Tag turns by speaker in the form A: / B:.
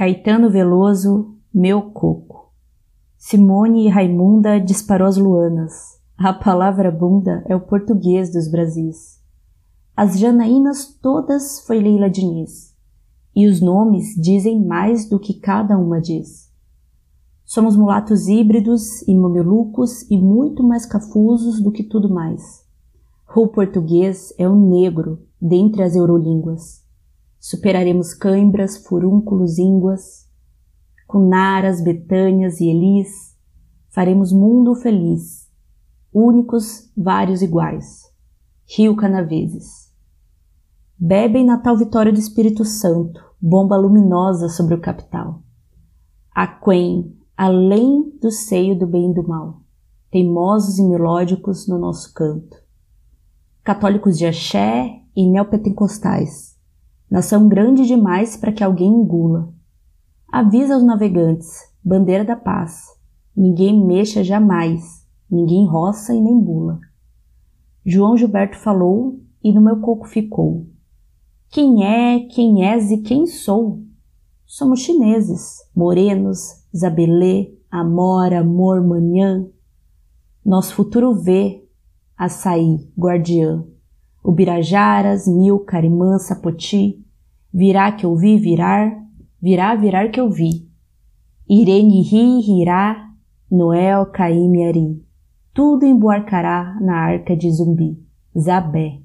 A: Caetano Veloso, meu coco. Simone e Raimunda disparou as luanas. A palavra bunda é o português dos Brasis. As janaínas todas foi Leila Diniz. E os nomes dizem mais do que cada uma diz. Somos mulatos híbridos e mamelucos e muito mais cafusos do que tudo mais. O português é o negro dentre as eurolínguas. Superaremos cãibras, furúnculos, ínguas, com naras, betânias e elis, faremos mundo feliz, únicos, vários iguais. Rio Canaveses. Bebem na tal vitória do Espírito Santo, bomba luminosa sobre o capital. Aquém, além do seio do bem e do mal, teimosos e melódicos no nosso canto. Católicos de axé e neopentecostais, nação grande demais para que alguém engula. Avisa aos navegantes, bandeira da paz, ninguém mexa jamais, ninguém roça e nem bula. João Gilberto falou e no meu coco ficou. Quem é, quem és e quem sou? Somos chineses, morenos, Zabelê, Amora, Amor, Manhã. Nosso futuro vê, Açaí, Guardiã, Ubirajaras, Milcar, Imã, Sapoti, virá que eu vi virar, virá virar que eu vi. Irene ri, rirá, Noel, Caíme, Ari, tudo embarcará na arca de zumbi, Zabé.